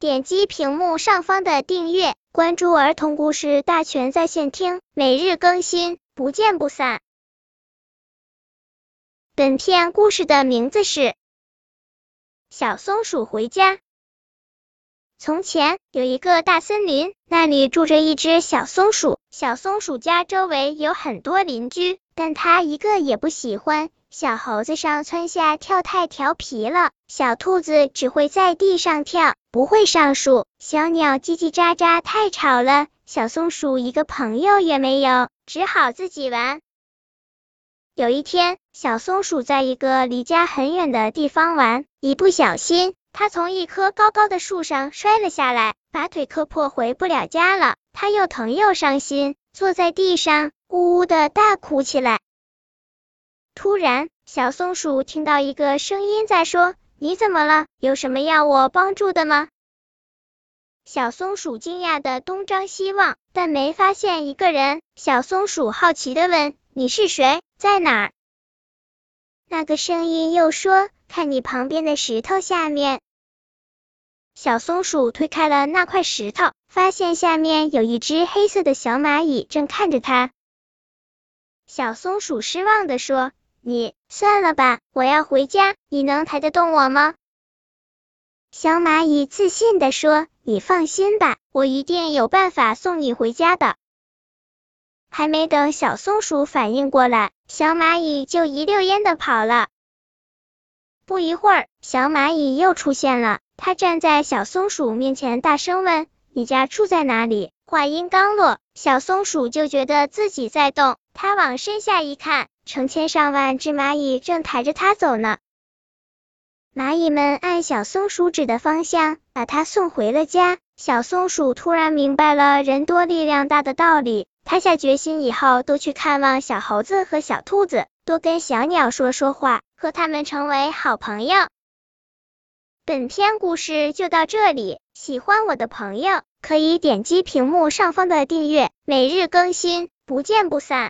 点击屏幕上方的订阅，关注儿童故事大全在线听，每日更新，不见不散。本片故事的名字是《小松鼠回家》。从前有一个大森林，那里住着一只小松鼠。小松鼠家周围有很多邻居，但它一个也不喜欢。小猴子上蹿下跳太调皮了，小兔子只会在地上跳，不会上树。小鸟叽叽喳喳太吵了，小松鼠一个朋友也没有，只好自己玩。有一天，小松鼠在一个离家很远的地方玩，一不小心。它从一棵高高的树上摔了下来，把腿磕破，回不了家了。它又疼又伤心，坐在地上呜呜的大哭起来。突然，小松鼠听到一个声音在说：“你怎么了？有什么要我帮助的吗？”小松鼠惊讶的东张西望，但没发现一个人。小松鼠好奇的问：“你是谁？在哪儿？”那个声音又说：“看你旁边的石头下面。”小松鼠推开了那块石头，发现下面有一只黑色的小蚂蚁正看着它。小松鼠失望的说：“你算了吧，我要回家。你能抬得动我吗？”小蚂蚁自信的说：“你放心吧，我一定有办法送你回家的。”还没等小松鼠反应过来，小蚂蚁就一溜烟的跑了。不一会儿，小蚂蚁又出现了。它站在小松鼠面前，大声问：“你家住在哪里？”话音刚落，小松鼠就觉得自己在动。它往身下一看，成千上万只蚂蚁正抬着它走呢。蚂蚁们按小松鼠指的方向，把它送回了家。小松鼠突然明白了人多力量大的道理，它下决心以后多去看望小猴子和小兔子，多跟小鸟说说话，和它们成为好朋友。本篇故事就到这里，喜欢我的朋友可以点击屏幕上方的订阅，每日更新，不见不散。